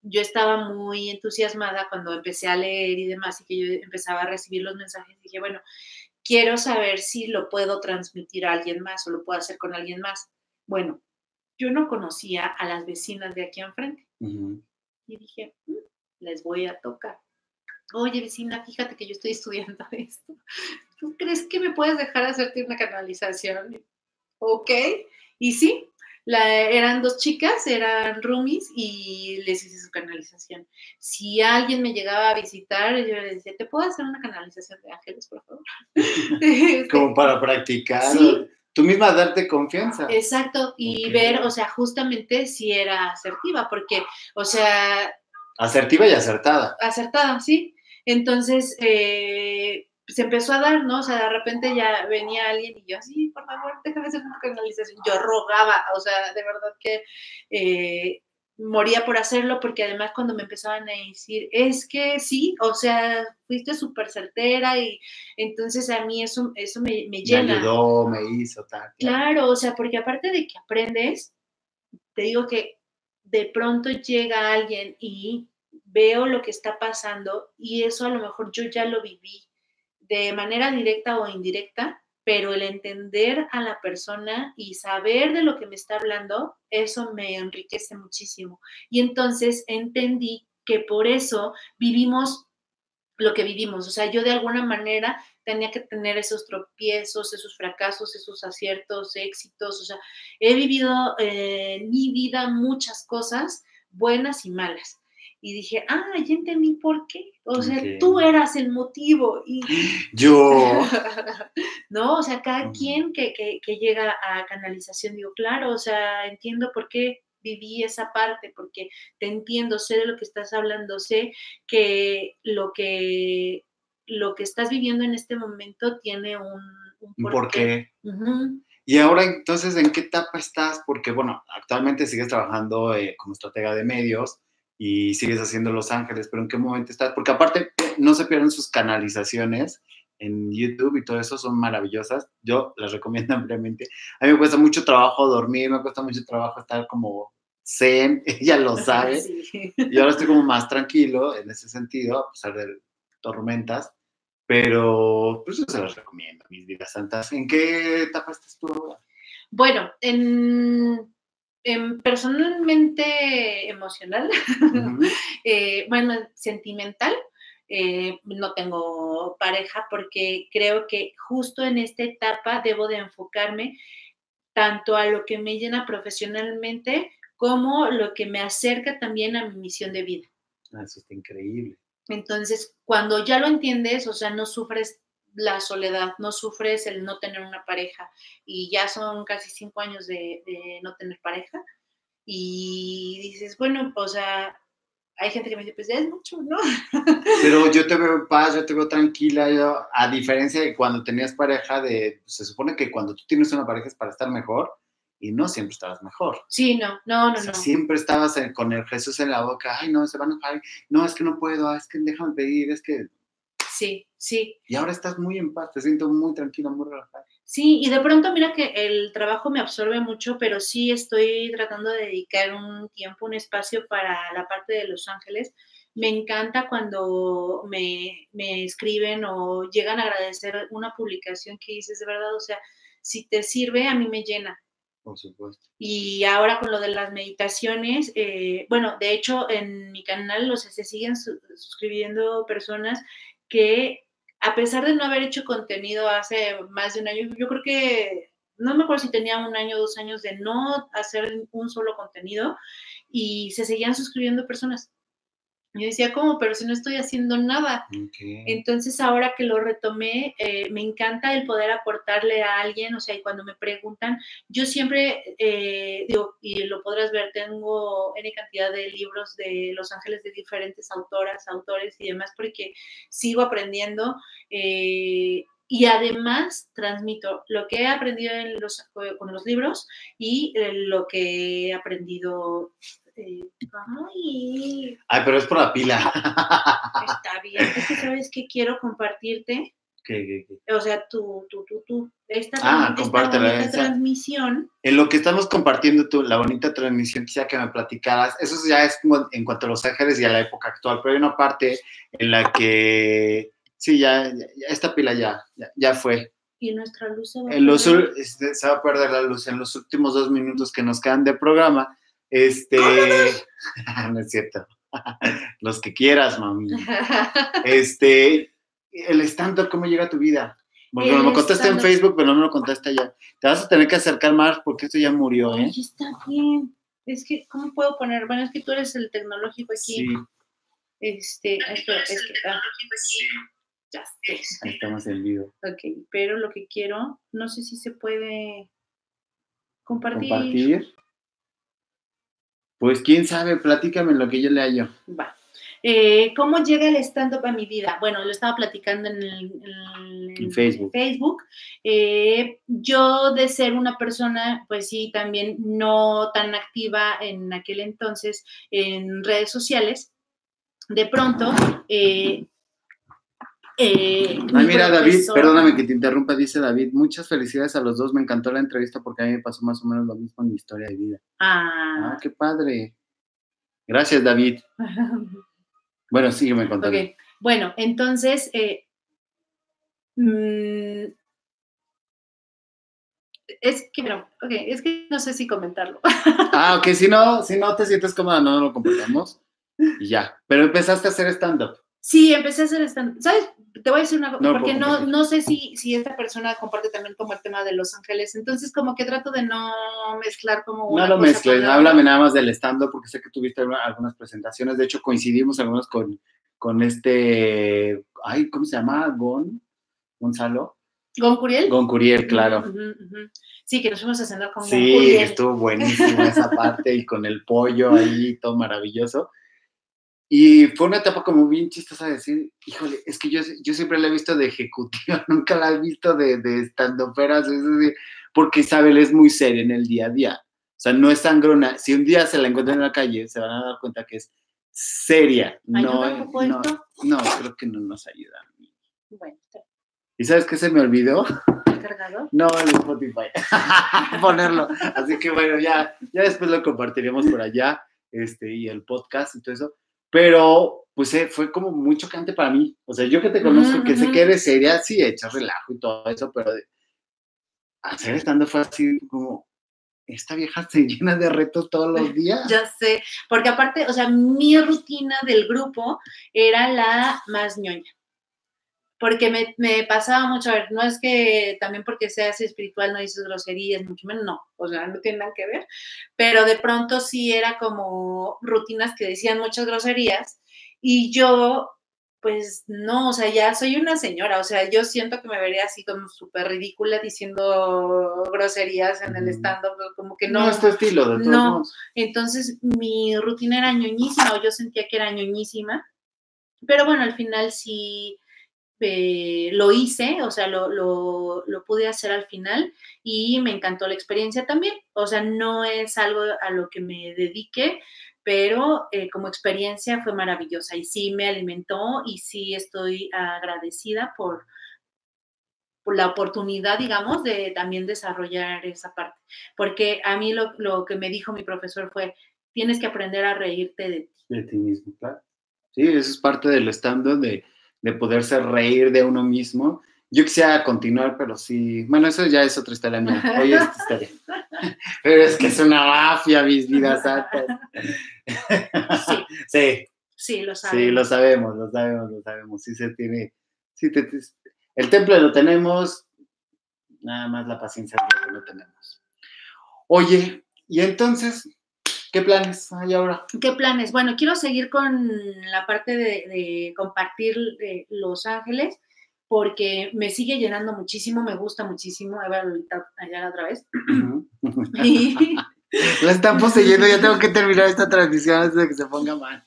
Yo estaba muy entusiasmada cuando empecé a leer y demás y que yo empezaba a recibir los mensajes. Dije, bueno, quiero saber si lo puedo transmitir a alguien más o lo puedo hacer con alguien más. Bueno, yo no conocía a las vecinas de aquí enfrente. Y dije, mm, les voy a tocar oye vecina, fíjate que yo estoy estudiando esto. ¿Tú crees que me puedes dejar hacerte una canalización? Ok. Y sí, eran dos chicas, eran roomies y les hice su canalización. Si alguien me llegaba a visitar, yo les decía, ¿te puedo hacer una canalización de ángeles, por favor? Como para practicar. ¿Sí? Tú misma darte confianza. Exacto, y ver, o sea, justamente si era asertiva, porque, o sea... Asertiva y acertada. Acertada, sí. Entonces, eh, se empezó a dar, ¿no? O sea, de repente ya venía alguien y yo, sí, por favor, déjame hacer una canalización. Yo rogaba, o sea, de verdad que eh, moría por hacerlo, porque además cuando me empezaban a decir, es que sí, o sea, fuiste súper certera y entonces a mí eso, eso me, me llena. Me ayudó, me hizo tal. Claro, o sea, porque aparte de que aprendes, te digo que de pronto llega alguien y veo lo que está pasando y eso a lo mejor yo ya lo viví de manera directa o indirecta, pero el entender a la persona y saber de lo que me está hablando, eso me enriquece muchísimo. Y entonces entendí que por eso vivimos lo que vivimos. O sea, yo de alguna manera tenía que tener esos tropiezos, esos fracasos, esos aciertos, éxitos. O sea, he vivido eh, en mi vida muchas cosas buenas y malas y dije, ah, ya entendí por qué. O sea, tú eras el motivo. Y... Yo. no, o sea, cada quien que, que, llega a canalización, digo, claro, o sea, entiendo por qué viví esa parte, porque te entiendo, sé de lo que estás hablando, sé que lo que, lo que estás viviendo en este momento tiene un, un porqué. Y ahora, entonces, ¿en qué etapa estás? Porque, bueno, actualmente sigues trabajando eh, como estratega de medios y sigues haciendo Los Ángeles, pero ¿en qué momento estás? Porque aparte no se pierden sus canalizaciones en YouTube y todo eso son maravillosas. Yo las recomiendo ampliamente. A mí me cuesta mucho trabajo dormir, me cuesta mucho trabajo estar como zen, ella lo sabe. Y ahora estoy como más tranquilo en ese sentido, a pesar de tormentas. Pero pues yo se las recomiendo, mis vidas santas. ¿En qué etapa estás tú ahora? Bueno, en Em, personalmente emocional, eh, bueno, sentimental, eh, no tengo pareja porque creo que justo en esta etapa debo de enfocarme tanto a lo que me llena profesionalmente como lo que me acerca también a mi misión de vida. Ah, eso está increíble. Entonces, cuando ya lo entiendes, o sea, no sufres la soledad, no sufres el no tener una pareja y ya son casi cinco años de, no tener pareja y dices, bueno, o sea, hay gente que me dice, pues ya es mucho, ¿no? Pero yo te veo en paz, yo te veo tranquila, yo, a diferencia de cuando tenías pareja, de, se supone que cuando tú tienes una pareja es para estar mejor y no siempre estabas mejor. Sí, no, no, no, no. Siempre estabas con el Jesús en la boca, ay, no, se van a enojar, no, es que no puedo, es que déjame pedir, es que Sí, sí. Y ahora estás muy en paz, te siento muy tranquila, muy relajada. Sí, y de pronto mira que el trabajo me absorbe mucho, pero sí estoy tratando de dedicar un tiempo, un espacio para la parte de Los Ángeles. Me encanta cuando me, me escriben o llegan a agradecer una publicación que dices de verdad, o sea, si te sirve, a mí me llena. Por supuesto. Y ahora con lo de las meditaciones, eh, bueno, de hecho en mi canal, o sea, se siguen suscribiendo personas que a pesar de no haber hecho contenido hace más de un año, yo creo que, no me acuerdo si tenía un año o dos años de no hacer un solo contenido y se seguían suscribiendo personas. Yo decía, ¿cómo? Pero si no estoy haciendo nada. Entonces, ahora que lo retomé, eh, me encanta el poder aportarle a alguien, o sea, y cuando me preguntan, yo siempre eh, digo, y lo podrás ver, tengo N cantidad de libros de Los Ángeles de diferentes autoras, autores y demás, porque sigo aprendiendo. Eh, y además transmito lo que he aprendido en los, con los libros y lo que he aprendido este, ay. Ay, pero es por la pila. Está bien. Es que sabes que quiero compartirte. ¿Qué, qué, O sea, tú, tú, tú, tú. Esta, ah, esta transmisión. En lo que estamos compartiendo tú, la bonita transmisión, quisiera que me platicaras. Eso ya es en cuanto a Los Ángeles y a la época actual, pero hay una parte en la que. Sí, ya, esta pila ya, ya, fue. Y nuestra luz se va, a perder. Este, se va a perder la luz en los últimos dos minutos que nos quedan de programa este, no es cierto. Los que quieras, mami. Este, el stand ¿cómo llega a tu vida? Bueno, me contaste en Facebook, pero no me lo contaste allá. Te vas a tener que acercar más porque esto ya murió, ¿eh? Ay, está bien. Es que, ¿cómo puedo poner? Bueno, es que tú eres el tecnológico aquí. Sí. Este, esto, es que, ah, ya sé. Ahí estamos en vivo. Ok, pero lo que quiero, no sé si se puede compartir. ¿Compartir? Pues quién sabe, platícame lo que yo le hallo. Va. Eh, ¿Cómo llega el stand-up a mi vida? Bueno, lo estaba platicando en, el, Facebook. Eh, yo de ser una persona, pues sí, también no tan activa en aquel entonces en redes sociales, de pronto... Eh, eh mira, David, perdóname que te interrumpa, dice David, muchas felicidades a los dos, me encantó la entrevista porque a mí me pasó más o menos lo mismo en mi historia de vida. Ah, ah qué padre. Gracias, David. Bueno, sígueme contando. Okay. Bueno, entonces, eh, mm, es que, no, okay, es que no sé si comentarlo. Ah, ok, si no, si no te sientes cómoda, no lo compartamos y ya. Pero empezaste a hacer stand-up. Sí, empecé a hacer stand-up. ¿Sabes? Te voy a decir una cosa, porque no, no sé si, si esta persona comparte también como el tema de Los Ángeles, entonces como que trato de no mezclar como... Una no lo mezcles, háblame nada más del stand-up, porque sé que tuviste algunas presentaciones, de hecho coincidimos algunos con, con este, ay, ¿cómo se llama? Gon, Gonzalo. ¿Gon Curiel? Gon Curiel, claro. Sí, que nos fuimos a cenar con Sí, Gon estuvo buenísimo esa parte y con el pollo ahí, todo maravilloso. Y fue una etapa como bien chistosa de decir, híjole, es que yo, yo siempre la he visto de ejecutiva, nunca la he visto de, de estando peras, porque Isabel es muy seria en el día a día. O sea, no es sangrona. Si un día se la encuentran en la calle, se van a dar cuenta que es seria. No, no, no, creo que no nos ayuda. Bueno. ¿Y sabes qué se me olvidó? cargado? No, el Spotify. Ponerlo. Así que bueno, ya, ya después lo compartiremos por allá, este, y el podcast y todo eso pero pues eh, fue como muy chocante para mí. O sea, yo que te conozco, que sé que eres seria, sí, echas relajo y todo eso, pero hacer estando fue así como, esta vieja se llena de retos todos los días. ya sé, porque aparte, o sea, mi rutina del grupo era la más ñoña porque me, me, pasaba mucho, a ver, no es que también porque seas espiritual no dices groserías, mucho menos, no, o sea, no tiene nada que ver, pero de pronto sí era como rutinas que decían muchas groserías y yo, pues no, o sea, ya soy una señora, o sea, yo siento que me vería así como súper ridícula diciendo groserías en el stand-up, como que no. No es tu estilo, de todos No, entonces mi rutina era ñoñísima, o yo sentía que era ñoñísima, pero bueno, al final sí eh, lo hice, o sea, lo, lo, pude hacer al final y me encantó la experiencia también. O sea, no es algo a lo que me dedique, pero eh, como experiencia fue maravillosa y sí me alimentó y sí estoy agradecida por, la oportunidad, digamos, de también desarrollar esa parte. Porque a mí lo, lo que me dijo mi profesor fue, tienes que aprender a reírte de ti. De ti mismo, claro. Sí, eso es parte del stand de de poderse reír de uno mismo. Yo quisiera continuar, pero sí, bueno, eso ya es otra historia mía. Hoy es historia. Pero es que es una mafia, mis vidas altas. Sí. Sí. Sí, lo sabemos. Sí, lo sabemos, lo sabemos, lo sabemos. Sí se tiene, sí te, el templo lo tenemos, nada más la paciencia es lo que no tenemos. Oye, y entonces, ¿Qué planes hay ahora? ¿Qué planes? Bueno, quiero seguir con la parte de, compartir Los Ángeles porque me sigue llenando muchísimo, me gusta muchísimo. A ver, allá otra vez. La están poseyendo, ya tengo que terminar esta transmisión antes de que se ponga mal.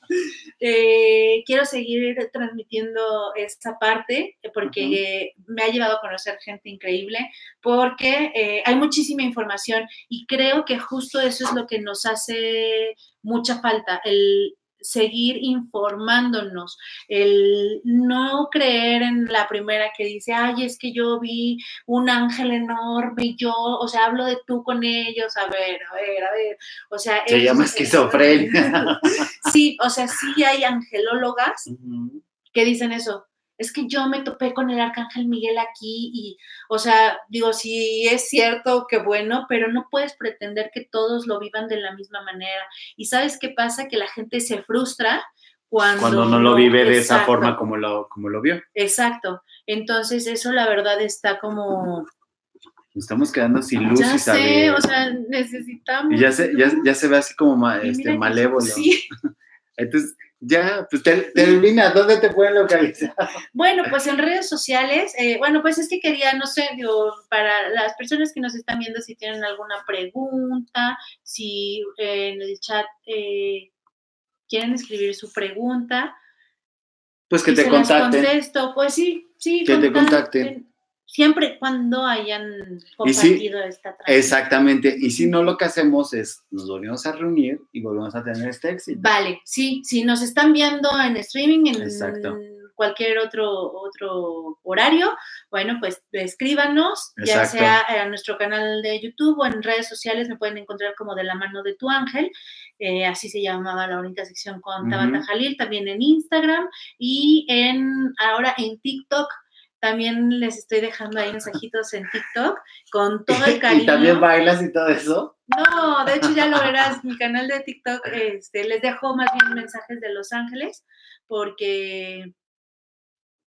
Eh, quiero seguir transmitiendo esta parte eh, porque me ha llevado a conocer gente increíble, porque eh, hay muchísima información y creo que justo eso es lo que nos hace mucha falta, el seguir informándonos, el no creer en la primera que dice, ay, es que yo vi un ángel enorme y yo, o sea, hablo de tú con ellos, a ver, a ver, a ver, o sea... Se llama esquizofrenia. sí, o sea, sí hay angelólogas que dicen eso, es que yo me topé con el arcángel Miguel aquí y, o sea, digo, si es cierto, que bueno, pero no puedes pretender que todos lo vivan de la misma manera. Y sabes qué pasa? Que la gente se frustra cuando, cuando no lo vive de esa forma como lo, como lo vio. Exacto. Entonces, eso la verdad está como... estamos quedando sin luz. Ya sé, o sea, necesitamos... Y ya se, ya, se ve así como este, malévolo. Sí. Entonces, ya, pues termina, ¿dónde te pueden localizar? Bueno, pues en redes sociales, eh, bueno, pues es que quería, no sé, digo, para las personas que nos están viendo, si tienen alguna pregunta, si eh, en el chat eh, quieren escribir su pregunta, Pues que te contacten. contesto. Pues sí, sí. Que te contacten. Siempre y cuando hayan compartido esta transmisión. Exactamente. Y si no, lo que hacemos es nos volvemos a reunir y volvemos a tener este éxito. Vale, sí, si nos están viendo en streaming, en Exacto. cualquier otro, otro horario, bueno, pues escríbanos, ya sea en nuestro canal de YouTube o en redes sociales, me pueden encontrar como de la mano de tu ángel, eh, así se llamaba la bonita sección con. Tabata Jalil, también en Instagram y en ahora en TikTok. También les estoy dejando ahí mensajitos en TikTok con todo el cariño. y también bailas y todo eso. No, de hecho ya lo verás, mi canal de TikTok, este, les dejo más bien mensajes de Los Ángeles, porque,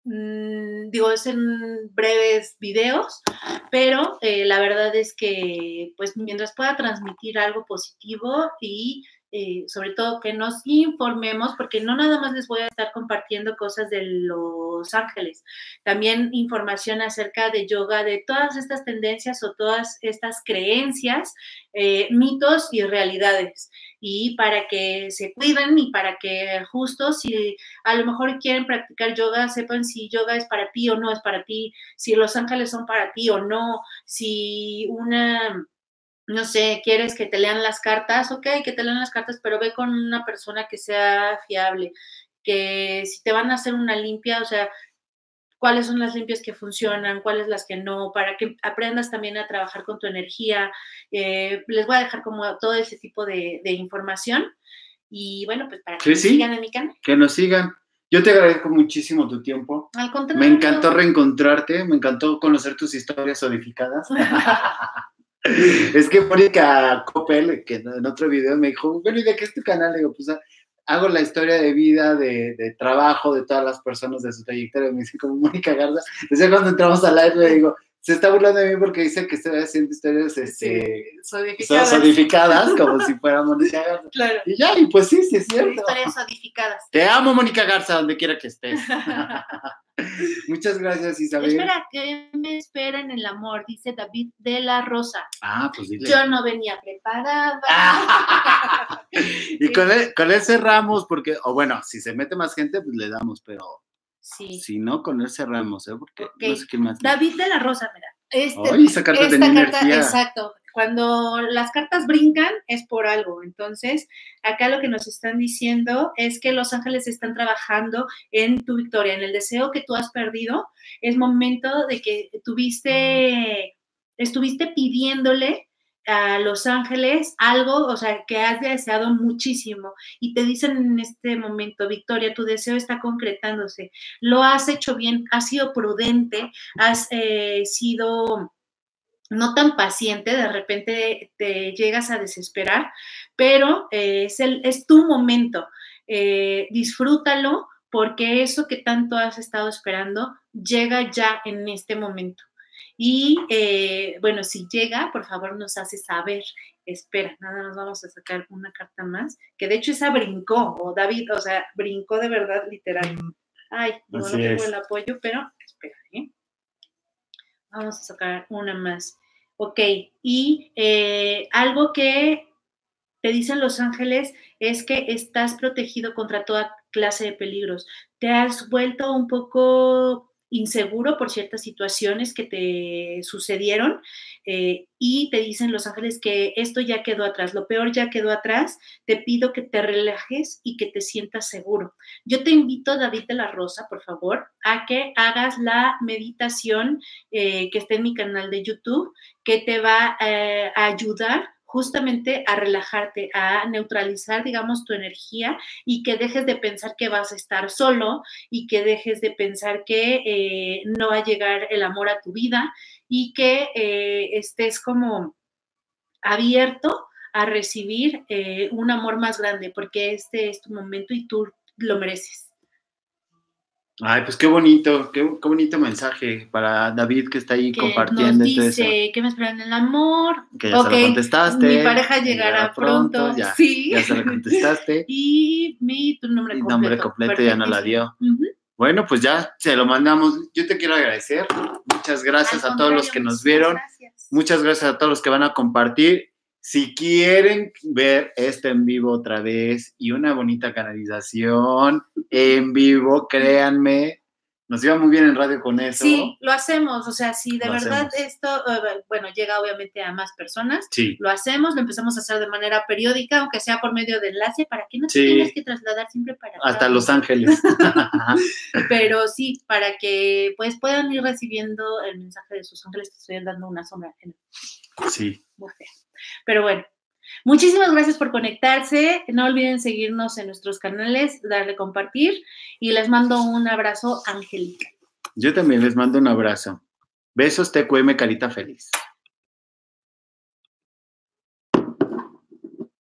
mm, digo, es en breves videos, pero eh, la verdad es que, pues, mientras pueda transmitir algo positivo y sobre todo que nos informemos, porque no nada más les voy a estar compartiendo cosas de Los Ángeles, también información acerca de yoga, de todas estas tendencias o todas estas creencias, eh, mitos y realidades. Y para que se cuiden y para que justo si a lo mejor quieren practicar yoga, sepan si yoga es para ti o no es para ti, si los ángeles son para ti o no, si una no sé, quieres que te lean las cartas, ok, que te lean las cartas, pero ve con una persona que sea fiable, que si te van a hacer una limpia, o sea, cuáles son las limpias que funcionan, cuáles las que no, para que aprendas también a trabajar con tu energía. Eh, les voy a dejar como todo ese tipo de, de información y bueno, pues para que Sí, sí. sigan en mi canal. Que nos sigan. Yo te agradezco muchísimo tu tiempo. Al contrario. Me encantó reencontrarte, me encantó conocer tus historias zodificadas. es que Mónica Coppel, que en otro video me dijo, bueno, ¿y de qué es tu canal? Le digo, pues hago la historia de vida, de, trabajo de todas las personas de su trayectoria. Me dice como Mónica Garza. Decía cuando entramos al live, le digo, se está burlando de mí porque dice que estoy haciendo historias este, Sodificadas. zodificadas, como si fuera Mónica Garza. Claro. Y ya, y pues sí, sí es cierto. Historias sodificadas. Te amo, Mónica Garza, donde quiera que estés. Muchas gracias, Isabel. Espera, que me espera en el amor, dice David de la Rosa. Ah, pues dile. Yo no venía preparada. y con él, con él cerramos, porque, o bueno, si se mete más gente, pues le damos, pero Sí. si no, con él cerramos, ¿eh? Porque no sé quién más. David de la Rosa, mira. Este, Ay, esa carta esta tenía carta, energía. exacto. Cuando las cartas brincan es por algo. Entonces, acá lo que nos están diciendo es que los ángeles están trabajando en tu victoria, en el deseo que tú has perdido. Es momento de que tuviste, estuviste pidiéndole a los ángeles algo, o sea, que has deseado muchísimo y te dicen en este momento, Victoria, tu deseo está concretándose, lo has hecho bien, has sido prudente, has eh, sido no tan paciente, de repente te llegas a desesperar, pero eh, es, el, es tu momento, eh, disfrútalo porque eso que tanto has estado esperando llega ya en este momento. Y eh, bueno, si llega, por favor nos hace saber. Espera, nada más vamos a sacar una carta más, que de hecho esa brincó, o David, o sea, brincó de verdad literal. Ay, no, tengo el apoyo, pero espera, ¿eh? Vamos a sacar una más. Ok, y eh, algo que te dicen los ángeles es que estás protegido contra toda clase de peligros. Te has vuelto un poco inseguro por ciertas situaciones que te sucedieron eh, y te dicen los ángeles que esto ya quedó atrás, lo peor ya quedó atrás, te pido que te relajes y que te sientas seguro. Yo te invito, David de la Rosa, por favor, a que hagas la meditación eh, que está en mi canal de YouTube, que te va eh, a ayudar justamente a relajarte, a neutralizar, digamos, tu energía y que dejes de pensar que vas a estar solo y que dejes de pensar que eh, no va a llegar el amor a tu vida y que eh, estés como abierto a recibir eh, un amor más grande, porque este es tu momento y tú lo mereces. Ay, pues qué bonito, qué, qué bonito mensaje para David que está ahí Que compartiendo nos eso. dice que me esperan el amor. Que ya Ok, se lo contestaste. Mi pareja llegará pronto. ya, sí. ya se lo contestaste. Y mi tu nombre completo. nombre completo ya no la dio. Bueno, pues ya se lo mandamos. Yo te quiero agradecer. Muchas gracias Al a todos los que nos vieron. gracias. Muchas gracias a todos los que van a compartir. Si quieren ver este en vivo otra vez y una bonita canalización en vivo, créanme, nos iba muy bien en radio con eso. Sí, lo hacemos. O sea, si de verdad esto, eh, bueno, llega obviamente a más personas, sí. lo hacemos, lo empezamos a hacer de manera periódica, aunque sea por medio de enlace, para que no te tengas que trasladar siempre para. Hasta Los Ángeles. Pero sí, para que pues puedan ir recibiendo el mensaje de sus ángeles, te estoy dando una sombra. Sí. Muy fea. Pero bueno, Muchísimas gracias por conectarse. No olviden seguirnos en nuestros canales, darle compartir y les mando un abrazo angélica. Yo también les mando un abrazo. Besos, TQM, carita feliz.